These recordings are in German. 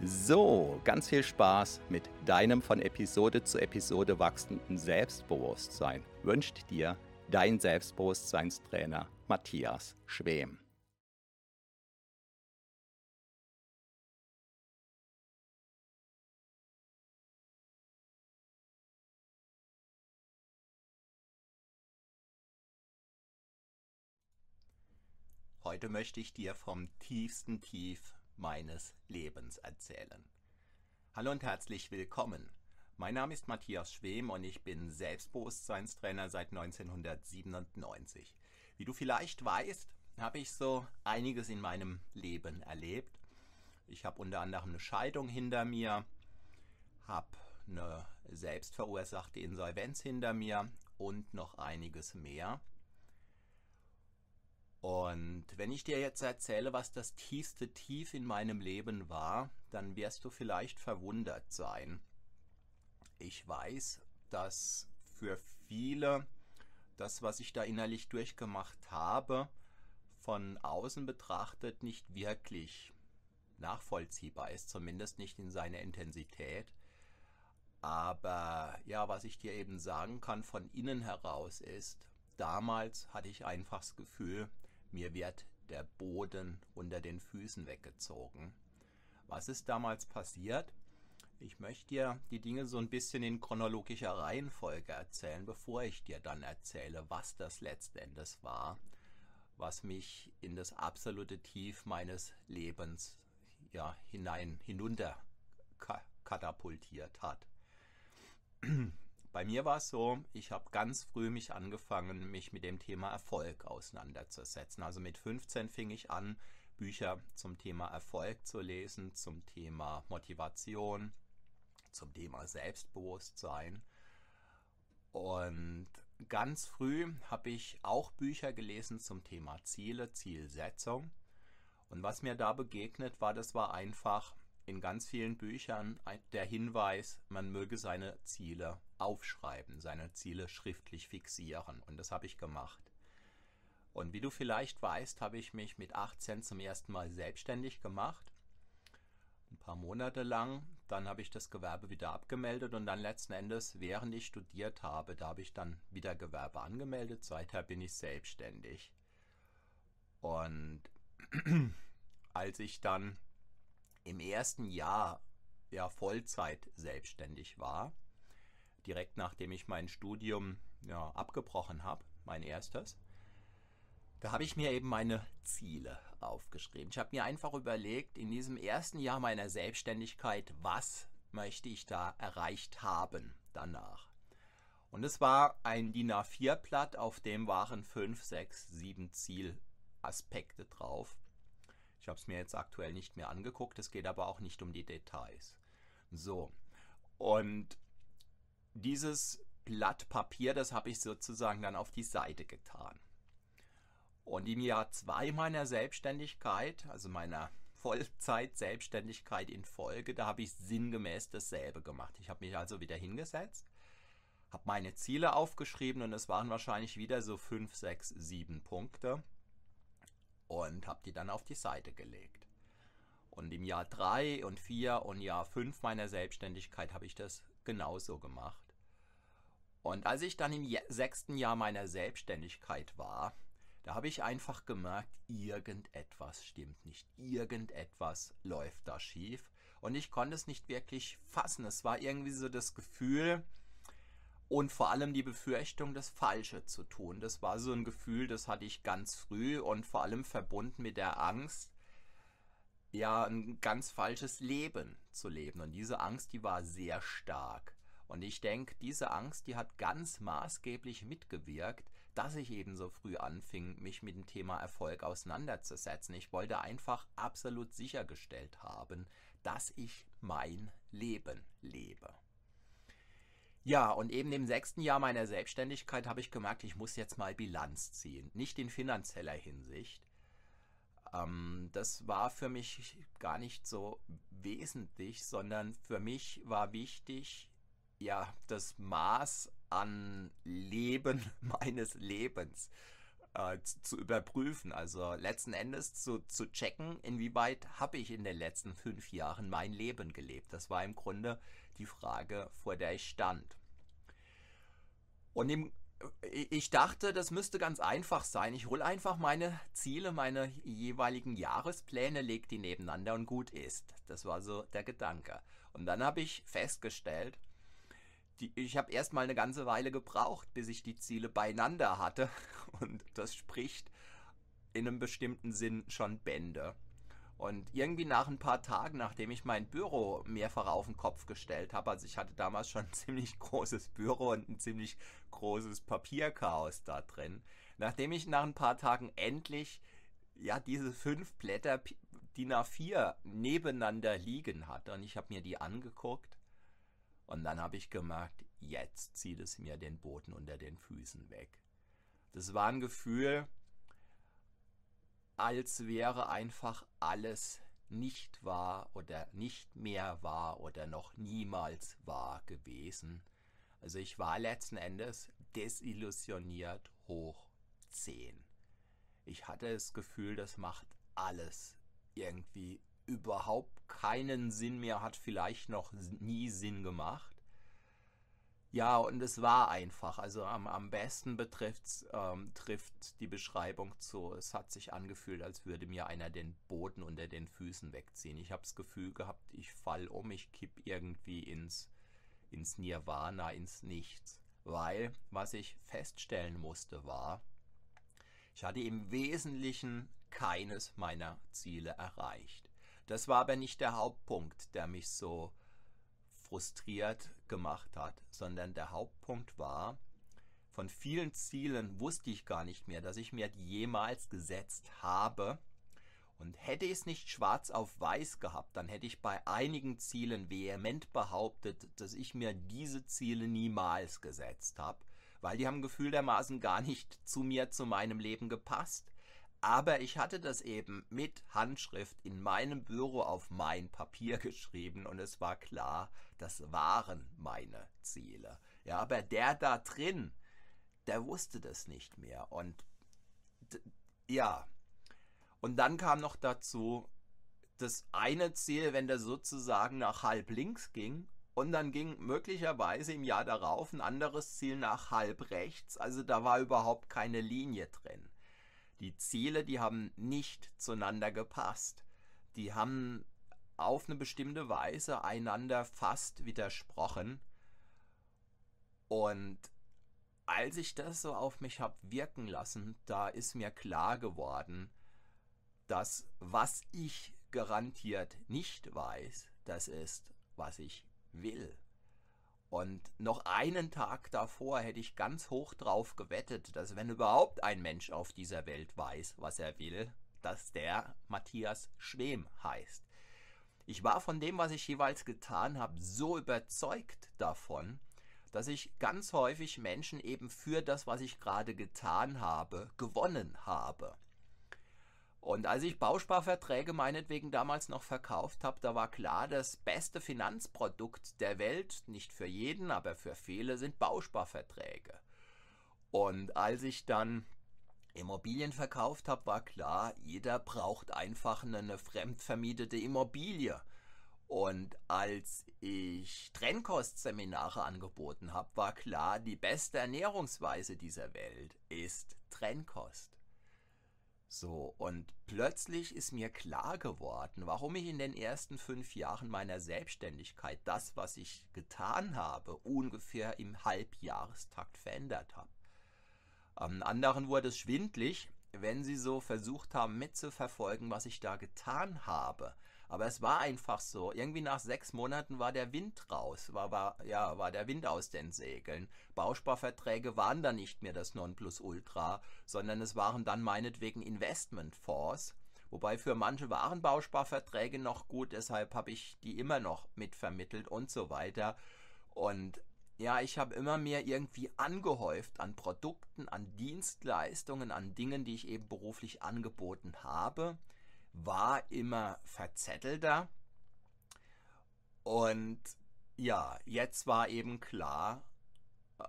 So, ganz viel Spaß mit deinem von Episode zu Episode wachsenden Selbstbewusstsein wünscht dir dein Selbstbewusstseinstrainer Matthias Schwem. Heute möchte ich dir vom tiefsten Tief meines Lebens erzählen. Hallo und herzlich willkommen. Mein Name ist Matthias Schwem und ich bin Selbstbewusstseinstrainer seit 1997. Wie du vielleicht weißt, habe ich so einiges in meinem Leben erlebt. Ich habe unter anderem eine Scheidung hinter mir, habe eine selbstverursachte Insolvenz hinter mir und noch einiges mehr. Und wenn ich dir jetzt erzähle, was das tiefste Tief in meinem Leben war, dann wirst du vielleicht verwundert sein. Ich weiß, dass für viele das, was ich da innerlich durchgemacht habe, von außen betrachtet nicht wirklich nachvollziehbar ist, zumindest nicht in seiner Intensität. Aber ja, was ich dir eben sagen kann von innen heraus ist, damals hatte ich einfach das Gefühl, mir wird der Boden unter den Füßen weggezogen. Was ist damals passiert? Ich möchte dir die Dinge so ein bisschen in chronologischer Reihenfolge erzählen, bevor ich dir dann erzähle, was das letztendlich war, was mich in das absolute Tief meines Lebens ja, hinein, hinunter katapultiert hat. Bei mir war es so, ich habe ganz früh mich angefangen, mich mit dem Thema Erfolg auseinanderzusetzen. Also mit 15 fing ich an, Bücher zum Thema Erfolg zu lesen, zum Thema Motivation, zum Thema Selbstbewusstsein. Und ganz früh habe ich auch Bücher gelesen zum Thema Ziele, Zielsetzung. Und was mir da begegnet war, das war einfach in ganz vielen Büchern der Hinweis, man möge seine Ziele aufschreiben, seine Ziele schriftlich fixieren. Und das habe ich gemacht. Und wie du vielleicht weißt, habe ich mich mit 18 zum ersten Mal selbstständig gemacht. Ein paar Monate lang. Dann habe ich das Gewerbe wieder abgemeldet und dann letzten Endes, während ich studiert habe, da habe ich dann wieder Gewerbe angemeldet. Seither bin ich selbstständig. Und als ich dann im ersten Jahr ja Vollzeit selbstständig war, direkt nachdem ich mein Studium ja, abgebrochen habe, mein erstes, da habe ich mir eben meine Ziele aufgeschrieben. Ich habe mir einfach überlegt, in diesem ersten Jahr meiner Selbstständigkeit, was möchte ich da erreicht haben danach. Und es war ein DIN A4-Blatt, auf dem waren fünf, sechs, sieben Zielaspekte drauf. Ich habe es mir jetzt aktuell nicht mehr angeguckt, es geht aber auch nicht um die Details. So, und dieses Blatt Papier, das habe ich sozusagen dann auf die Seite getan. Und im Jahr 2 meiner Selbstständigkeit, also meiner Vollzeit-Selbstständigkeit in Folge, da habe ich sinngemäß dasselbe gemacht. Ich habe mich also wieder hingesetzt, habe meine Ziele aufgeschrieben und es waren wahrscheinlich wieder so 5, 6, 7 Punkte und habe die dann auf die Seite gelegt. Und im Jahr 3 und 4 und Jahr 5 meiner Selbstständigkeit habe ich das genauso gemacht. Und als ich dann im sechsten Jahr meiner Selbstständigkeit war, da habe ich einfach gemerkt, irgendetwas stimmt nicht, irgendetwas läuft da schief. Und ich konnte es nicht wirklich fassen. Es war irgendwie so das Gefühl und vor allem die Befürchtung, das Falsche zu tun. Das war so ein Gefühl, das hatte ich ganz früh und vor allem verbunden mit der Angst, ja, ein ganz falsches Leben zu leben. Und diese Angst, die war sehr stark. Und ich denke, diese Angst, die hat ganz maßgeblich mitgewirkt, dass ich eben so früh anfing, mich mit dem Thema Erfolg auseinanderzusetzen. Ich wollte einfach absolut sichergestellt haben, dass ich mein Leben lebe. Ja, und eben im sechsten Jahr meiner Selbstständigkeit habe ich gemerkt, ich muss jetzt mal Bilanz ziehen. Nicht in finanzieller Hinsicht. Ähm, das war für mich gar nicht so wesentlich, sondern für mich war wichtig, ja, das Maß an Leben meines Lebens äh, zu überprüfen. Also letzten Endes zu, zu checken, inwieweit habe ich in den letzten fünf Jahren mein Leben gelebt. Das war im Grunde die Frage, vor der ich stand. Und im, äh, ich dachte, das müsste ganz einfach sein. Ich hole einfach meine Ziele, meine jeweiligen Jahrespläne, lege die nebeneinander und gut ist. Das war so der Gedanke. Und dann habe ich festgestellt, die, ich habe erstmal eine ganze Weile gebraucht, bis ich die Ziele beieinander hatte. Und das spricht in einem bestimmten Sinn schon Bände. Und irgendwie nach ein paar Tagen, nachdem ich mein Büro mehrfach auf den Kopf gestellt habe, also ich hatte damals schon ein ziemlich großes Büro und ein ziemlich großes Papierchaos da drin, nachdem ich nach ein paar Tagen endlich ja diese fünf Blätter DIN A4 nebeneinander liegen hatte und ich habe mir die angeguckt und dann habe ich gemerkt, jetzt zieht es mir den Boden unter den Füßen weg. Das war ein Gefühl, als wäre einfach alles nicht wahr oder nicht mehr wahr oder noch niemals wahr gewesen. Also ich war letzten Endes desillusioniert hoch 10. Ich hatte das Gefühl, das macht alles irgendwie überhaupt keinen Sinn mehr, hat vielleicht noch nie Sinn gemacht. Ja, und es war einfach. Also am, am besten betrifft, ähm, trifft die Beschreibung zu, es hat sich angefühlt, als würde mir einer den Boden unter den Füßen wegziehen. Ich habe das Gefühl gehabt, ich fall um, ich kipp irgendwie ins, ins Nirvana, ins Nichts. Weil, was ich feststellen musste, war, ich hatte im Wesentlichen keines meiner Ziele erreicht. Das war aber nicht der Hauptpunkt, der mich so frustriert gemacht hat, sondern der Hauptpunkt war, von vielen Zielen wusste ich gar nicht mehr, dass ich mir jemals gesetzt habe. Und hätte ich es nicht schwarz auf weiß gehabt, dann hätte ich bei einigen Zielen vehement behauptet, dass ich mir diese Ziele niemals gesetzt habe, weil die haben gefühltermaßen gar nicht zu mir, zu meinem Leben gepasst. Aber ich hatte das eben mit Handschrift in meinem Büro auf mein Papier geschrieben und es war klar, das waren meine Ziele. Ja, aber der da drin, der wusste das nicht mehr. Und ja, und dann kam noch dazu, das eine Ziel, wenn der sozusagen nach halb links ging, und dann ging möglicherweise im Jahr darauf ein anderes Ziel nach halb rechts. Also da war überhaupt keine Linie drin. Die Ziele, die haben nicht zueinander gepasst. Die haben auf eine bestimmte Weise einander fast widersprochen. Und als ich das so auf mich habe wirken lassen, da ist mir klar geworden, dass was ich garantiert nicht weiß, das ist, was ich will. Und noch einen Tag davor hätte ich ganz hoch drauf gewettet, dass wenn überhaupt ein Mensch auf dieser Welt weiß, was er will, dass der Matthias Schwem heißt. Ich war von dem, was ich jeweils getan habe, so überzeugt davon, dass ich ganz häufig Menschen eben für das, was ich gerade getan habe, gewonnen habe. Und als ich Bausparverträge meinetwegen damals noch verkauft habe, da war klar, das beste Finanzprodukt der Welt, nicht für jeden, aber für viele, sind Bausparverträge. Und als ich dann Immobilien verkauft habe, war klar, jeder braucht einfach eine fremdvermietete Immobilie. Und als ich Trennkostseminare angeboten habe, war klar, die beste Ernährungsweise dieser Welt ist Trennkost. So, und plötzlich ist mir klar geworden, warum ich in den ersten fünf Jahren meiner Selbstständigkeit das, was ich getan habe, ungefähr im Halbjahrestakt verändert habe. Am anderen wurde es schwindlig, wenn sie so versucht haben mitzuverfolgen, was ich da getan habe. Aber es war einfach so. Irgendwie nach sechs Monaten war der Wind raus, war, war, ja, war der Wind aus den Segeln. Bausparverträge waren dann nicht mehr das Nonplusultra, sondern es waren dann meinetwegen Investmentfonds. Wobei für manche waren Bausparverträge noch gut, deshalb habe ich die immer noch mitvermittelt und so weiter. Und ja, ich habe immer mehr irgendwie angehäuft an Produkten, an Dienstleistungen, an Dingen, die ich eben beruflich angeboten habe war immer verzettelter. Und ja, jetzt war eben klar,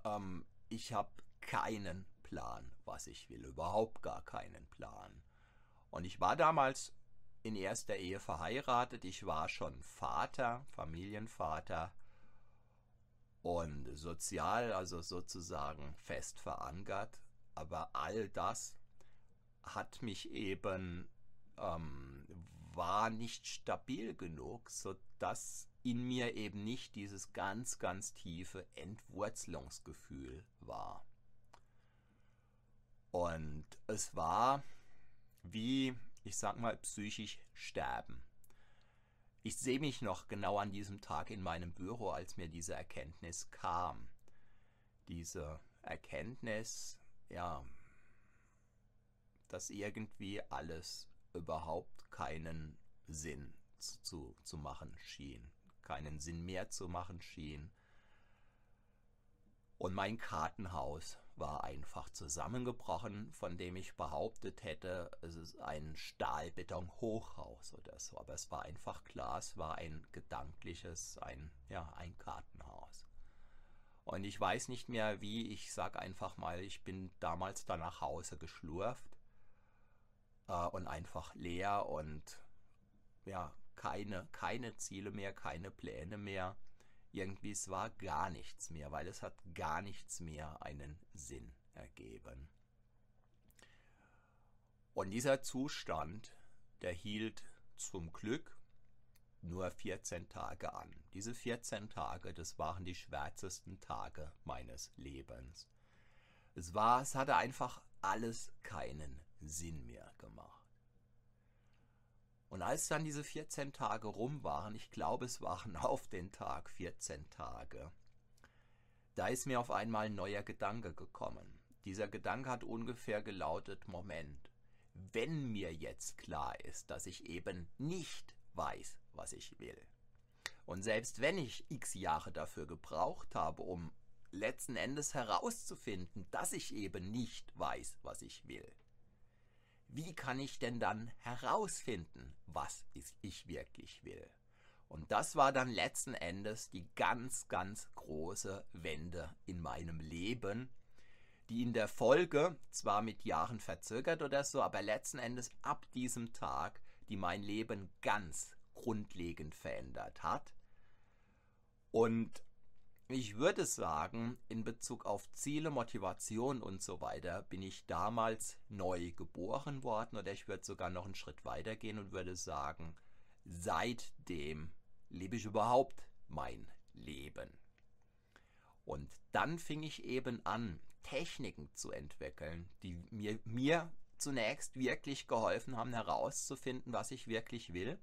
ähm, ich habe keinen Plan, was ich will, überhaupt gar keinen Plan. Und ich war damals in erster Ehe verheiratet, ich war schon Vater, Familienvater und sozial, also sozusagen fest verankert, aber all das hat mich eben ähm, war nicht stabil genug, sodass in mir eben nicht dieses ganz, ganz tiefe Entwurzelungsgefühl war. Und es war wie, ich sag mal, psychisch sterben. Ich sehe mich noch genau an diesem Tag in meinem Büro, als mir diese Erkenntnis kam. Diese Erkenntnis, ja, dass irgendwie alles überhaupt keinen Sinn zu, zu machen schien, keinen Sinn mehr zu machen schien. Und mein Kartenhaus war einfach zusammengebrochen, von dem ich behauptet hätte, es ist ein Stahlbeton-Hochhaus oder so. Aber es war einfach klar, es war ein gedankliches, ein, ja, ein Kartenhaus. Und ich weiß nicht mehr wie, ich sag einfach mal, ich bin damals da nach Hause geschlurft äh, und einfach leer und ja, keine, keine Ziele mehr, keine Pläne mehr. Irgendwie, es war gar nichts mehr, weil es hat gar nichts mehr einen Sinn ergeben. Und dieser Zustand, der hielt zum Glück nur 14 Tage an. Diese 14 Tage, das waren die schwärzesten Tage meines Lebens. Es war, es hatte einfach alles keinen Sinn mehr gemacht. Und als dann diese 14 Tage rum waren, ich glaube es waren auf den Tag 14 Tage, da ist mir auf einmal ein neuer Gedanke gekommen. Dieser Gedanke hat ungefähr gelautet, Moment, wenn mir jetzt klar ist, dass ich eben nicht weiß, was ich will, und selbst wenn ich x Jahre dafür gebraucht habe, um letzten Endes herauszufinden, dass ich eben nicht weiß, was ich will, wie kann ich denn dann herausfinden, was ich wirklich will? Und das war dann letzten Endes die ganz, ganz große Wende in meinem Leben, die in der Folge, zwar mit Jahren verzögert oder so, aber letzten Endes ab diesem Tag, die mein Leben ganz grundlegend verändert hat. Und ich würde sagen, in Bezug auf Ziele, Motivation und so weiter bin ich damals neu geboren worden oder ich würde sogar noch einen Schritt weiter gehen und würde sagen, seitdem lebe ich überhaupt mein Leben. Und dann fing ich eben an, Techniken zu entwickeln, die mir, mir zunächst wirklich geholfen haben herauszufinden, was ich wirklich will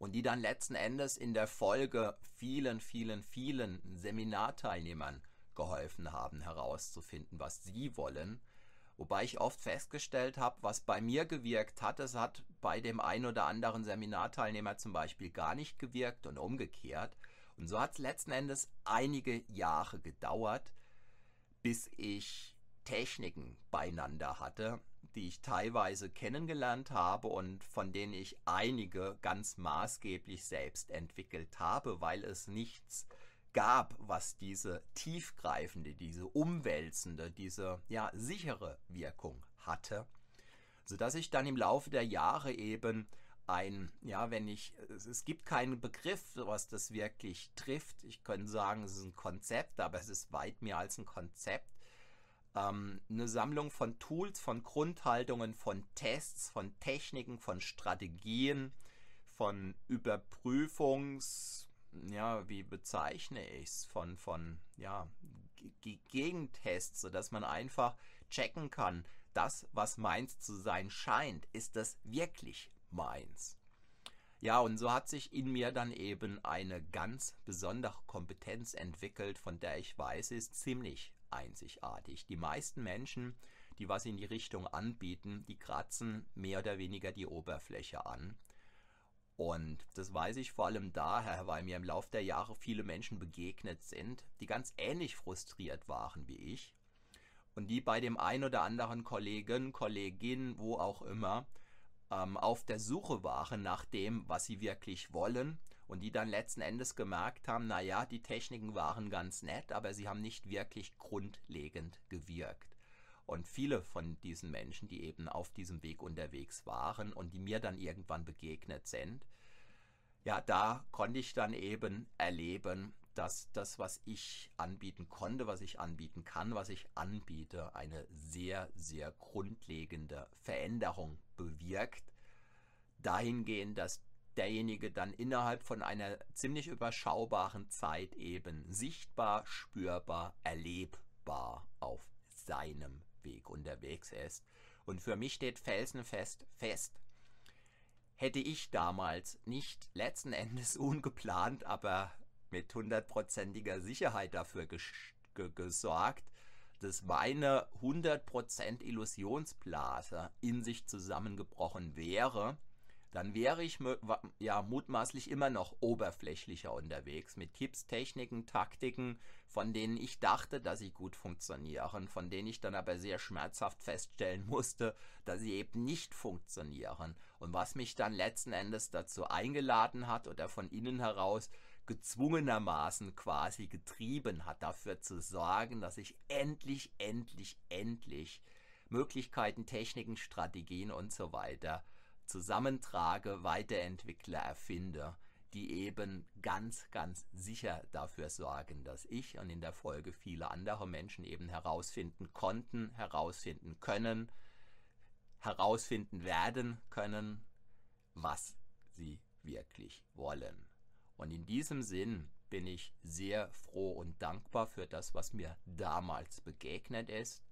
und die dann letzten Endes in der Folge vielen, vielen, vielen Seminarteilnehmern geholfen haben herauszufinden, was sie wollen. Wobei ich oft festgestellt habe, was bei mir gewirkt hat, es hat bei dem einen oder anderen Seminarteilnehmer zum Beispiel gar nicht gewirkt und umgekehrt. Und so hat es letzten Endes einige Jahre gedauert, bis ich Techniken beieinander hatte, die ich teilweise kennengelernt habe und von denen ich einige ganz maßgeblich selbst entwickelt habe, weil es nichts gab, was diese tiefgreifende, diese umwälzende, diese ja sichere Wirkung hatte, sodass ich dann im Laufe der Jahre eben ein, ja, wenn ich, es gibt keinen Begriff, was das wirklich trifft. Ich könnte sagen, es ist ein Konzept, aber es ist weit mehr als ein Konzept. Ähm, eine Sammlung von Tools, von Grundhaltungen, von Tests, von Techniken, von Strategien, von Überprüfungs, ja, wie bezeichne ich es, von, von, ja, Gegentests, sodass man einfach checken kann, das, was meins zu sein scheint, ist das wirklich meins. Ja, und so hat sich in mir dann eben eine ganz besondere Kompetenz entwickelt, von der ich weiß, sie ist ziemlich einzigartig. Die meisten Menschen, die was in die Richtung anbieten, die kratzen mehr oder weniger die Oberfläche an. Und das weiß ich vor allem daher, weil mir im Laufe der Jahre viele Menschen begegnet sind, die ganz ähnlich frustriert waren wie ich und die bei dem ein oder anderen Kollegen, Kollegin, wo auch immer, ähm, auf der Suche waren nach dem, was sie wirklich wollen und die dann letzten Endes gemerkt haben, naja, die Techniken waren ganz nett, aber sie haben nicht wirklich grundlegend gewirkt. Und viele von diesen Menschen, die eben auf diesem Weg unterwegs waren und die mir dann irgendwann begegnet sind, ja, da konnte ich dann eben erleben, dass das, was ich anbieten konnte, was ich anbieten kann, was ich anbiete, eine sehr, sehr grundlegende Veränderung bewirkt. Dahingehend, dass derjenige dann innerhalb von einer ziemlich überschaubaren Zeit eben sichtbar, spürbar, erlebbar auf seinem Weg unterwegs ist. Und für mich steht felsenfest fest, hätte ich damals nicht letzten Endes ungeplant, aber mit hundertprozentiger Sicherheit dafür gesorgt, dass meine 100% Illusionsblase in sich zusammengebrochen wäre, dann wäre ich ja mutmaßlich immer noch oberflächlicher unterwegs mit Tipps, Techniken, Taktiken, von denen ich dachte, dass sie gut funktionieren, von denen ich dann aber sehr schmerzhaft feststellen musste, dass sie eben nicht funktionieren. Und was mich dann letzten Endes dazu eingeladen hat oder von innen heraus gezwungenermaßen quasi getrieben hat, dafür zu sorgen, dass ich endlich, endlich, endlich Möglichkeiten, Techniken, Strategien und so weiter zusammentrage, weiterentwickle, erfinde, die eben ganz, ganz sicher dafür sorgen, dass ich und in der Folge viele andere Menschen eben herausfinden konnten, herausfinden können, herausfinden werden können, was sie wirklich wollen. Und in diesem Sinn bin ich sehr froh und dankbar für das, was mir damals begegnet ist.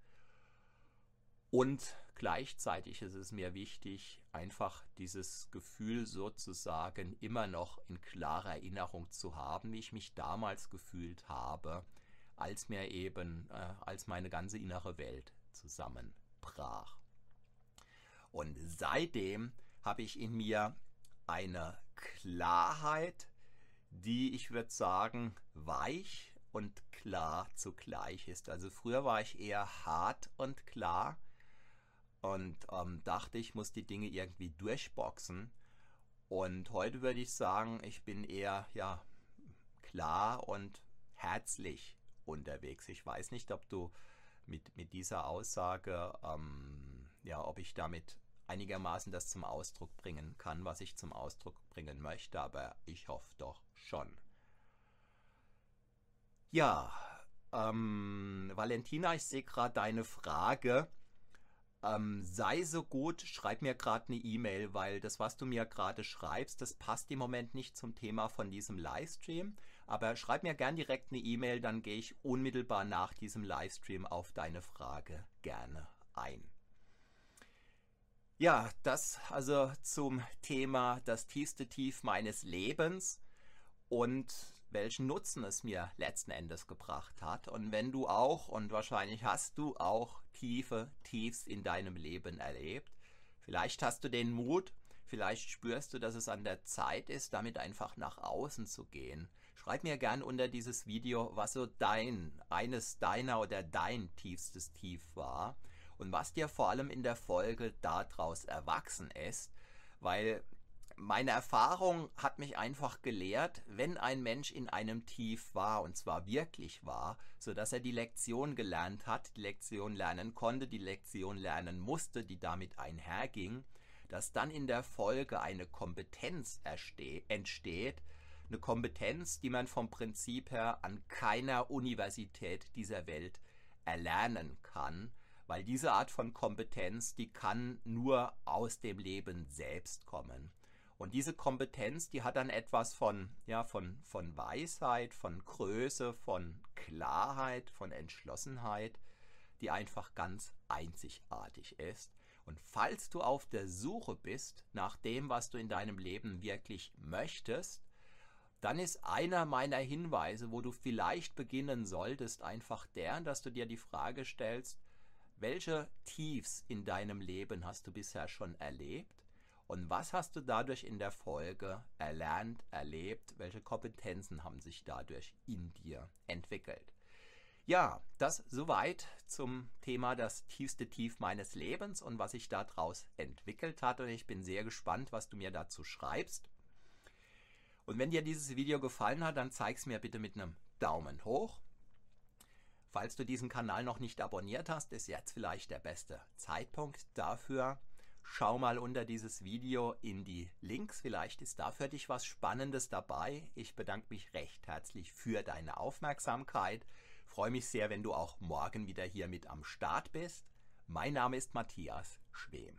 Und gleichzeitig ist es mir wichtig, einfach dieses Gefühl sozusagen immer noch in klarer Erinnerung zu haben, wie ich mich damals gefühlt habe, als mir eben, äh, als meine ganze innere Welt zusammenbrach. Und seitdem habe ich in mir eine Klarheit, die, ich würde sagen, weich und klar zugleich ist. Also früher war ich eher hart und klar und ähm, dachte, ich muss die Dinge irgendwie durchboxen. Und heute würde ich sagen, ich bin eher ja klar und herzlich unterwegs. Ich weiß nicht, ob du mit, mit dieser Aussage, ähm, ja, ob ich damit einigermaßen das zum Ausdruck bringen kann, was ich zum Ausdruck bringen möchte, aber ich hoffe doch schon. Ja, ähm, Valentina, ich sehe gerade deine Frage. Ähm, sei so gut, schreib mir gerade eine E-Mail, weil das, was du mir gerade schreibst, das passt im Moment nicht zum Thema von diesem Livestream. Aber schreib mir gern direkt eine E-Mail, dann gehe ich unmittelbar nach diesem Livestream auf deine Frage gerne ein. Ja, das also zum Thema das tiefste Tief meines Lebens und welchen Nutzen es mir letzten Endes gebracht hat. Und wenn du auch, und wahrscheinlich hast du auch tiefe Tiefs in deinem Leben erlebt, vielleicht hast du den Mut, vielleicht spürst du, dass es an der Zeit ist, damit einfach nach außen zu gehen. Schreib mir gern unter dieses Video, was so dein, eines deiner oder dein tiefstes Tief war und was dir vor allem in der Folge daraus erwachsen ist, weil meine Erfahrung hat mich einfach gelehrt, wenn ein Mensch in einem Tief war, und zwar wirklich war, so dass er die Lektion gelernt hat, die Lektion lernen konnte, die Lektion lernen musste, die damit einherging, dass dann in der Folge eine Kompetenz entsteht, eine Kompetenz, die man vom Prinzip her an keiner Universität dieser Welt erlernen kann, weil diese Art von Kompetenz, die kann nur aus dem Leben selbst kommen. Und diese Kompetenz, die hat dann etwas von, ja, von, von Weisheit, von Größe, von Klarheit, von Entschlossenheit, die einfach ganz einzigartig ist. Und falls du auf der Suche bist nach dem, was du in deinem Leben wirklich möchtest, dann ist einer meiner Hinweise, wo du vielleicht beginnen solltest, einfach der, dass du dir die Frage stellst, welche Tiefs in deinem Leben hast du bisher schon erlebt und was hast du dadurch in der Folge erlernt, erlebt, welche Kompetenzen haben sich dadurch in dir entwickelt. Ja, das soweit zum Thema das tiefste Tief meines Lebens und was sich daraus entwickelt hat. Und ich bin sehr gespannt, was du mir dazu schreibst. Und wenn dir dieses Video gefallen hat, dann zeig es mir bitte mit einem Daumen hoch. Falls du diesen Kanal noch nicht abonniert hast, ist jetzt vielleicht der beste Zeitpunkt dafür. Schau mal unter dieses Video in die Links, vielleicht ist da für dich was Spannendes dabei. Ich bedanke mich recht herzlich für deine Aufmerksamkeit. Freue mich sehr, wenn du auch morgen wieder hier mit am Start bist. Mein Name ist Matthias Schwem.